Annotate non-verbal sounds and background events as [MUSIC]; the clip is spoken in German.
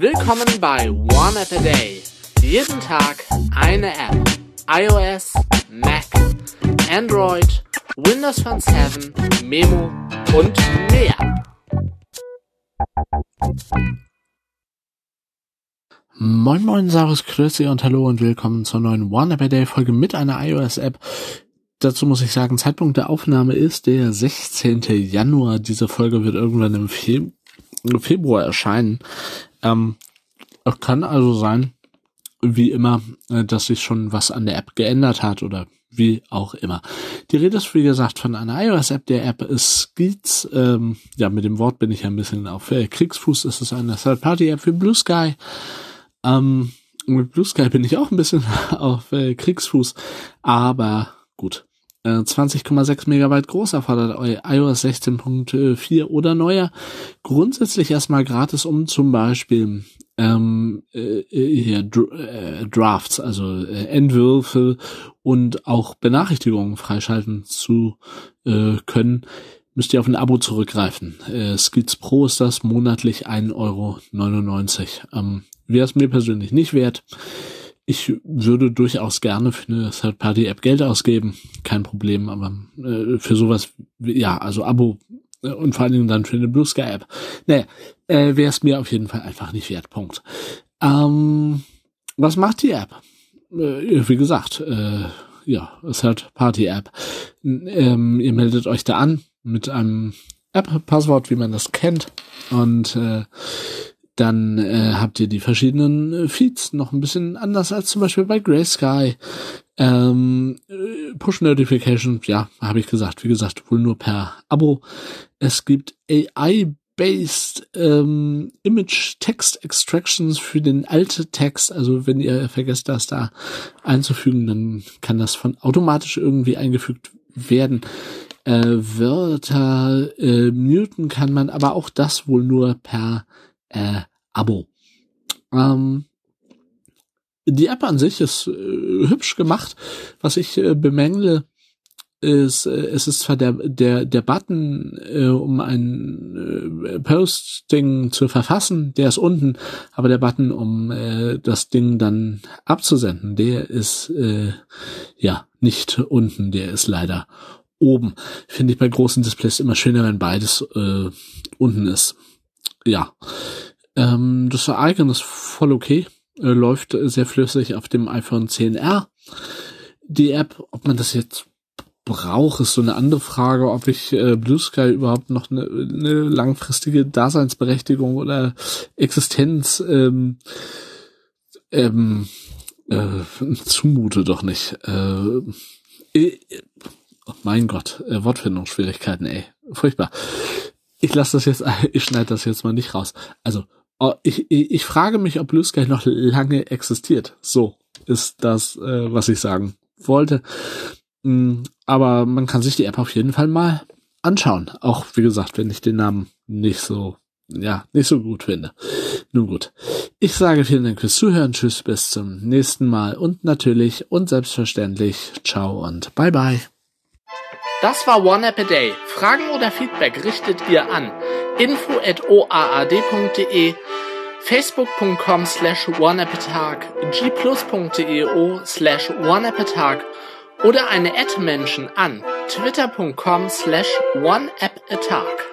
Willkommen bei One App a Day. Jeden Tag eine App. iOS, Mac, Android, Windows Phone 7, Memo und mehr. Moin Moin, Servus, Grüße und Hallo und willkommen zur neuen One App a Day Folge mit einer iOS App. Dazu muss ich sagen, Zeitpunkt der Aufnahme ist der 16. Januar. Diese Folge wird irgendwann im Fe Februar erscheinen. Ähm, es kann also sein, wie immer, äh, dass sich schon was an der App geändert hat oder wie auch immer. Die Rede ist, wie gesagt, von einer iOS-App. Der App ist Skeets. Ähm, ja, mit dem Wort bin ich ein bisschen auf äh, Kriegsfuß. Es ist eine Third-Party-App für Blue Sky. Ähm, mit Blue Sky bin ich auch ein bisschen [LAUGHS] auf äh, Kriegsfuß. Aber gut. 20,6 äh, Megabyte groß erfordert iOS 16.4 oder neuer. Grundsätzlich erstmal gratis, um zum Beispiel ähm, äh, hier, äh, Drafts, also äh, Entwürfe und auch Benachrichtigungen freischalten zu äh, können, müsst ihr auf ein Abo zurückgreifen. Äh, Skills Pro ist das monatlich 1,99 Euro. Ähm, Wäre es mir persönlich nicht wert ich würde durchaus gerne für eine Third-Party-App Geld ausgeben, kein Problem, aber äh, für sowas, ja, also Abo äh, und vor allen Dingen dann für eine Blue Sky App. Naja, äh, wäre es mir auf jeden Fall einfach nicht wert. Punkt. Ähm, was macht die App? Äh, wie gesagt, äh, ja, Third-Party-App. Ähm, ihr meldet euch da an mit einem App-Passwort, wie man das kennt. Und äh, dann äh, habt ihr die verschiedenen äh, Feeds noch ein bisschen anders als zum Beispiel bei Graysky. Ähm, äh, Push Notifications, ja, habe ich gesagt, wie gesagt, wohl nur per Abo. Es gibt AI-based ähm, Image Text Extractions für den alten Text. Also wenn ihr vergesst, das da einzufügen, dann kann das von automatisch irgendwie eingefügt werden. Äh, Wörter äh, muten kann man, aber auch das wohl nur per äh, Abo. Ähm, die App an sich ist äh, hübsch gemacht. Was ich äh, bemängle, ist, äh, es ist zwar der, der, der Button, äh, um ein äh, Posting zu verfassen, der ist unten, aber der Button, um äh, das Ding dann abzusenden, der ist äh, ja nicht unten, der ist leider oben. Finde ich bei großen Displays immer schöner, wenn beides äh, unten ist. Ja. Ähm, das Icon ist voll okay, äh, läuft sehr flüssig auf dem iPhone 10R. Die App, ob man das jetzt braucht, ist so eine andere Frage, ob ich äh, Blue Sky überhaupt noch eine, eine langfristige Daseinsberechtigung oder Existenz ähm, ähm, äh, zumute doch nicht. Äh, äh, oh mein Gott, äh, Wortfindungsschwierigkeiten, ey. Furchtbar. Ich lasse das jetzt, [LAUGHS] ich schneide das jetzt mal nicht raus. Also Oh, ich, ich, ich frage mich, ob Blue Sky noch lange existiert. So ist das, äh, was ich sagen wollte. Mm, aber man kann sich die App auf jeden Fall mal anschauen. Auch wie gesagt, wenn ich den Namen nicht so, ja, nicht so gut finde. Nun gut. Ich sage vielen Dank fürs Zuhören. Tschüss, bis zum nächsten Mal. Und natürlich und selbstverständlich, ciao und bye bye. Das war One App a Day. Fragen oder Feedback richtet ihr an info.oaad.de, facebook.com slash oneappatag, gplus.eo slash oneappatag oder eine Ad-Menschen an twitter.com slash oneappatag.